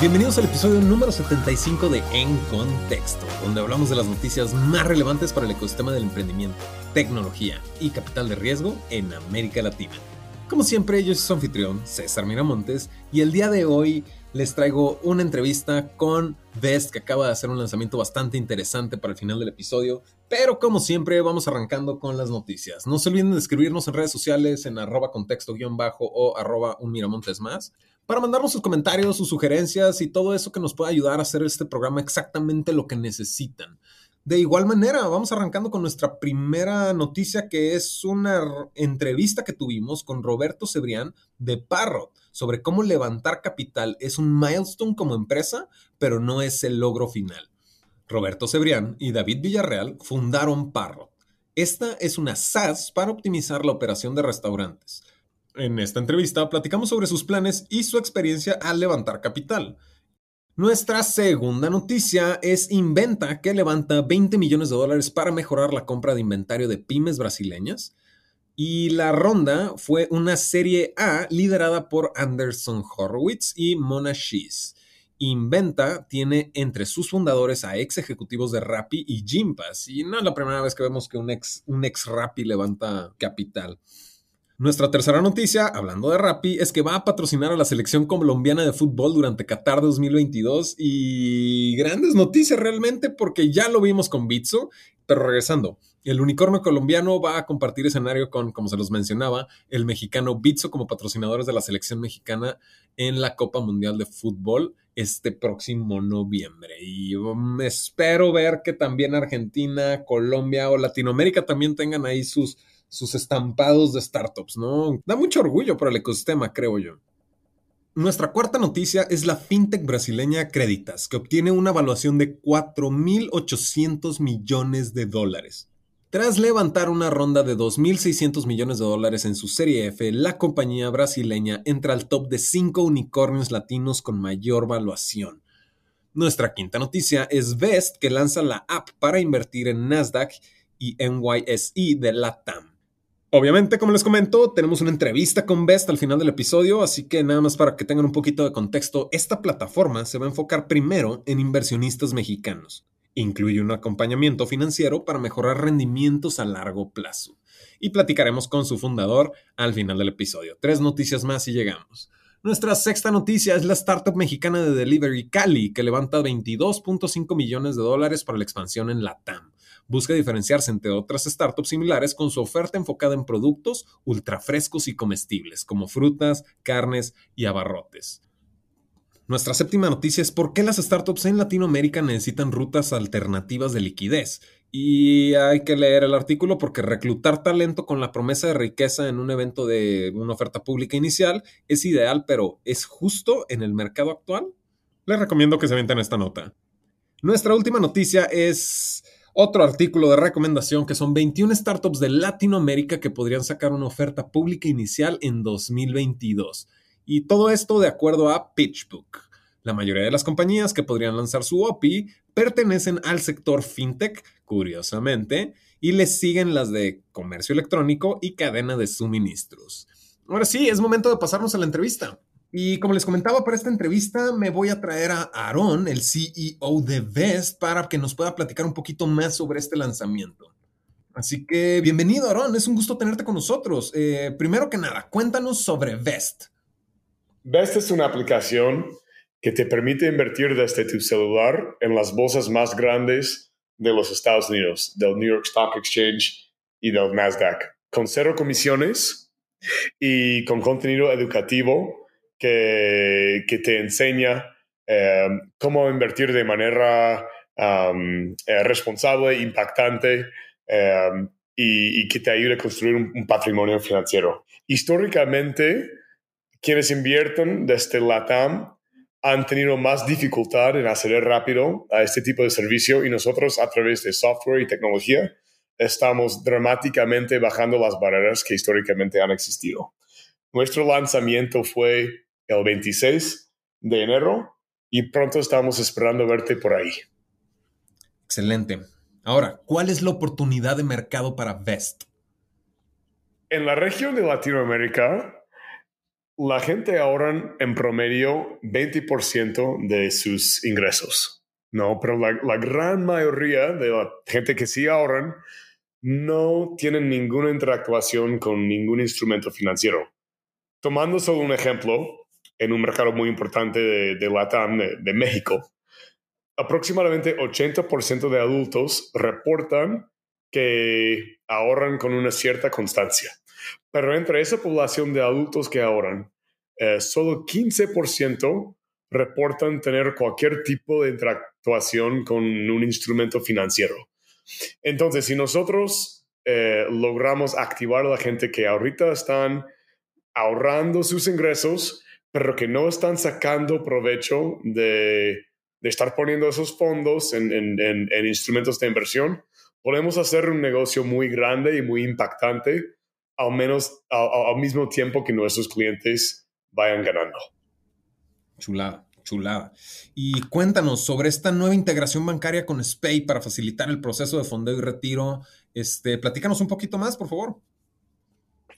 Bienvenidos al episodio número 75 de En Contexto, donde hablamos de las noticias más relevantes para el ecosistema del emprendimiento, tecnología y capital de riesgo en América Latina. Como siempre, yo soy su anfitrión, César Miramontes, y el día de hoy les traigo una entrevista con Vest, que acaba de hacer un lanzamiento bastante interesante para el final del episodio. Pero como siempre, vamos arrancando con las noticias. No se olviden de escribirnos en redes sociales en arroba contexto-bajo o arroba un miramontes más para mandarnos sus comentarios, sus sugerencias y todo eso que nos pueda ayudar a hacer este programa exactamente lo que necesitan. De igual manera, vamos arrancando con nuestra primera noticia que es una entrevista que tuvimos con Roberto Cebrián de Parrot sobre cómo levantar capital es un milestone como empresa, pero no es el logro final. Roberto Cebrián y David Villarreal fundaron Parrot. Esta es una SaaS para optimizar la operación de restaurantes. En esta entrevista platicamos sobre sus planes y su experiencia al levantar capital. Nuestra segunda noticia es Inventa, que levanta 20 millones de dólares para mejorar la compra de inventario de pymes brasileñas. Y la ronda fue una serie A liderada por Anderson Horowitz y Mona Shees. Inventa tiene entre sus fundadores a ex ejecutivos de Rappi y Gympass. Y no es la primera vez que vemos que un ex, un ex Rappi levanta capital. Nuestra tercera noticia, hablando de Rappi, es que va a patrocinar a la selección colombiana de fútbol durante Qatar 2022 y grandes noticias realmente porque ya lo vimos con Bitso, pero regresando, el unicornio colombiano va a compartir escenario con, como se los mencionaba, el mexicano Bitso como patrocinadores de la selección mexicana en la Copa Mundial de Fútbol este próximo noviembre. Y um, espero ver que también Argentina, Colombia o Latinoamérica también tengan ahí sus sus estampados de startups, ¿no? Da mucho orgullo para el ecosistema, creo yo. Nuestra cuarta noticia es la fintech brasileña Creditas, que obtiene una evaluación de 4.800 millones de dólares. Tras levantar una ronda de 2.600 millones de dólares en su serie F, la compañía brasileña entra al top de 5 unicornios latinos con mayor valuación. Nuestra quinta noticia es Vest, que lanza la app para invertir en Nasdaq y NYSE de LATAM. Obviamente, como les comento, tenemos una entrevista con Best al final del episodio, así que nada más para que tengan un poquito de contexto, esta plataforma se va a enfocar primero en inversionistas mexicanos. Incluye un acompañamiento financiero para mejorar rendimientos a largo plazo. Y platicaremos con su fundador al final del episodio. Tres noticias más y llegamos. Nuestra sexta noticia es la startup mexicana de delivery Cali, que levanta 22.5 millones de dólares para la expansión en LATAM busca diferenciarse entre otras startups similares con su oferta enfocada en productos ultra frescos y comestibles, como frutas, carnes y abarrotes. Nuestra séptima noticia es por qué las startups en Latinoamérica necesitan rutas alternativas de liquidez. Y hay que leer el artículo porque reclutar talento con la promesa de riqueza en un evento de una oferta pública inicial es ideal, pero ¿es justo en el mercado actual? Les recomiendo que se avienten esta nota. Nuestra última noticia es otro artículo de recomendación que son 21 startups de Latinoamérica que podrían sacar una oferta pública inicial en 2022. Y todo esto de acuerdo a PitchBook. La mayoría de las compañías que podrían lanzar su OPI pertenecen al sector fintech, curiosamente, y les siguen las de comercio electrónico y cadena de suministros. Ahora sí, es momento de pasarnos a la entrevista. Y como les comentaba para esta entrevista, me voy a traer a Aaron, el CEO de Vest, para que nos pueda platicar un poquito más sobre este lanzamiento. Así que bienvenido, Aaron. Es un gusto tenerte con nosotros. Eh, primero que nada, cuéntanos sobre Vest. Vest es una aplicación que te permite invertir desde tu celular en las bolsas más grandes de los Estados Unidos, del New York Stock Exchange y del Nasdaq, con cero comisiones y con contenido educativo que, te enseña eh, cómo invertir de manera eh, responsable, impactante eh, y, que te ayude a construir un, patrimonio financiero. Históricamente, quienes invierten desde LATAM han tenido más dificultad en acceder rápido a este tipo de servicio y nosotros a través de software y tecnología estamos dramáticamente bajando las barreras que históricamente han existido. Nuestro lanzamiento fue el 26 de enero y pronto estamos esperando verte por ahí. Excelente. Ahora, ¿cuál es la oportunidad de mercado para Vest? En la región de Latinoamérica la gente ahorran en promedio 20% de sus ingresos, ¿no? Pero la, la, gran mayoría de la gente que sí ahorran no tienen ninguna interactuación con ningún instrumento financiero. Tomando solo un ejemplo, en un mercado muy importante de, de Latam, de, de México, aproximadamente 80% de adultos reportan que ahorran con una cierta constancia. Pero entre esa población de adultos que ahorran, eh, solo 15% reportan tener cualquier tipo de interactuación con un instrumento financiero. Entonces, si nosotros eh, logramos activar a la gente que ahorita están ahorrando sus ingresos, pero que no están sacando provecho de, estar poniendo esos fondos en instrumentos de inversión, podemos hacer un negocio muy grande y muy impactante al menos al, mismo tiempo que nuestros clientes vayan ganando. Chulada, chulada. Y cuéntanos sobre esta nueva integración bancaria con SPAY para facilitar el proceso de fondeo y retiro. Este, platícanos un poquito más, por favor.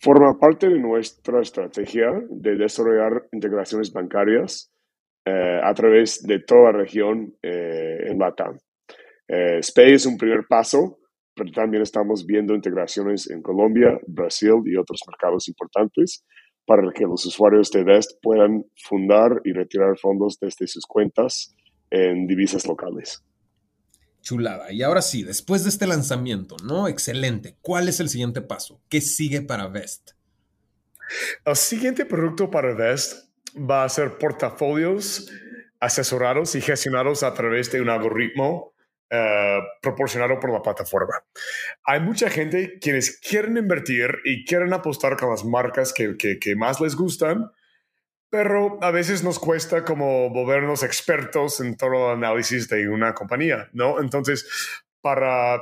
Forma parte de nuestra estrategia de desarrollar integraciones bancarias eh, a través de toda la región eh, en LATAM. Eh, es un primer paso pero también estamos viendo integraciones en Colombia, Brasil y otros mercados importantes para que los usuarios de Vest puedan fundar y retirar fondos desde sus cuentas en divisas locales. Chulada. Y ahora sí, después de este lanzamiento, ¿no? Excelente. ¿Cuál es el siguiente paso? ¿Qué sigue para Vest? El siguiente producto para Vest va a ser portafolios asesorados y gestionados a través de un algoritmo eh, proporcionado por la plataforma. Hay mucha gente quienes quieren invertir y quieren apostar con las marcas que, que, más les gustan, pero a veces nos cuesta como volvernos expertos en todo el análisis de una compañía, ¿no? Entonces, para,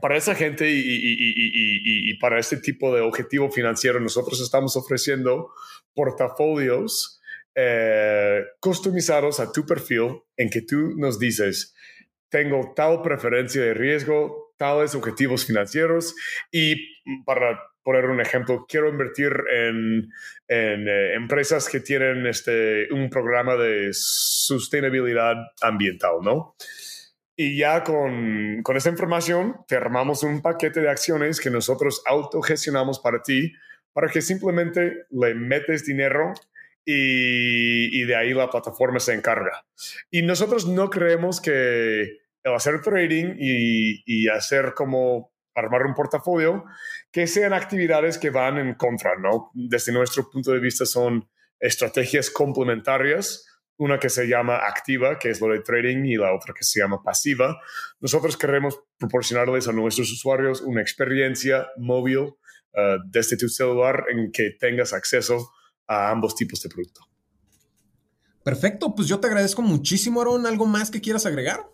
para esa gente y, para este tipo de objetivo financiero, nosotros estamos ofreciendo portafolios eh, customizados a tu perfil en que tú nos dices, tengo tal preferencia de riesgo, tales objetivos financieros y para poner un ejemplo, quiero invertir en, eh, empresas que tienen este, un programa de sostenibilidad ambiental, ¿no? Y ya con, con esta información te armamos un paquete de acciones que nosotros autogestionamos para ti, para que simplemente le metes dinero y, y, de ahí la plataforma se encarga. Y nosotros no creemos que hacer trading y, hacer como armar un portafolio, que sean actividades que van en contra, ¿no? Desde nuestro punto de vista son estrategias complementarias, una que se llama activa, que es lo de trading, y la otra que se llama pasiva. Nosotros queremos proporcionarles a nuestros usuarios una experiencia móvil uh, desde tu celular en que tengas acceso a ambos tipos de producto. Perfecto, pues yo te agradezco muchísimo, Aaron. ¿Algo más que quieras agregar?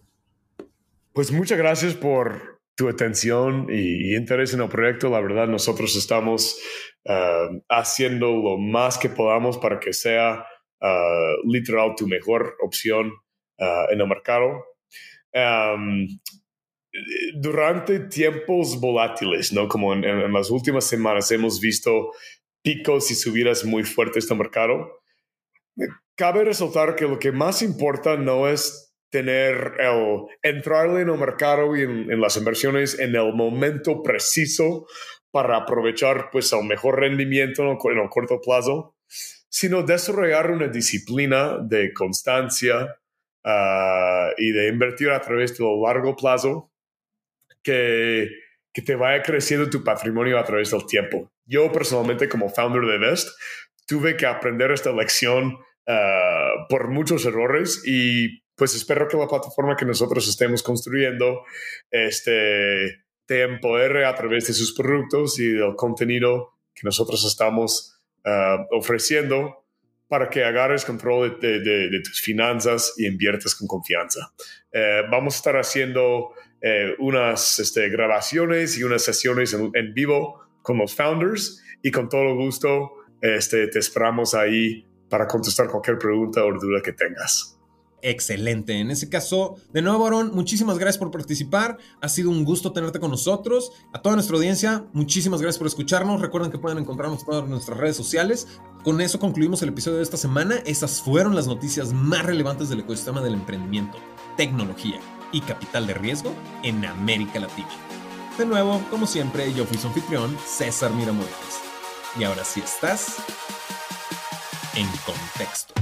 Pues muchas gracias por tu atención y, interés en el proyecto. La verdad, nosotros estamos ah, haciendo lo más que podamos para que sea ah, literal tu mejor opción ah, en el mercado. durante tiempos volátiles, ¿no? Como en, en, las últimas semanas hemos visto picos y subidas muy fuertes del mercado. Cabe resaltar que lo que más importa no es tener el entrarle en el mercado y en, las inversiones en el momento preciso para aprovechar pues el mejor rendimiento en el, corto plazo, sino desarrollar una disciplina de constancia ah, y de invertir a través de lo largo plazo que, que te vaya creciendo tu patrimonio a través del tiempo. Yo personalmente como founder de Vest tuve que aprender esta lección ah, por muchos errores y pues espero que la plataforma que nosotros estemos construyendo este, te empodere a través de sus productos y del contenido que nosotros estamos ah, ofreciendo para que agarres control de, tus finanzas y inviertas con confianza. Eh, vamos a estar haciendo eh, unas este, grabaciones y unas sesiones en, en, vivo con los founders y con todo gusto este, te esperamos ahí para contestar cualquier pregunta o duda que tengas. Excelente. En ese caso, de nuevo, Aaron, muchísimas gracias por participar. Ha sido un gusto tenerte con nosotros. A toda nuestra audiencia, muchísimas gracias por escucharnos. Recuerden que pueden encontrarnos en todas nuestras redes sociales. Con eso concluimos el episodio de esta semana. Esas fueron las noticias más relevantes del ecosistema del emprendimiento, tecnología y capital de riesgo en América Latina. De nuevo, como siempre, yo fui su anfitrión, César Miramontes. Y ahora sí estás en contexto.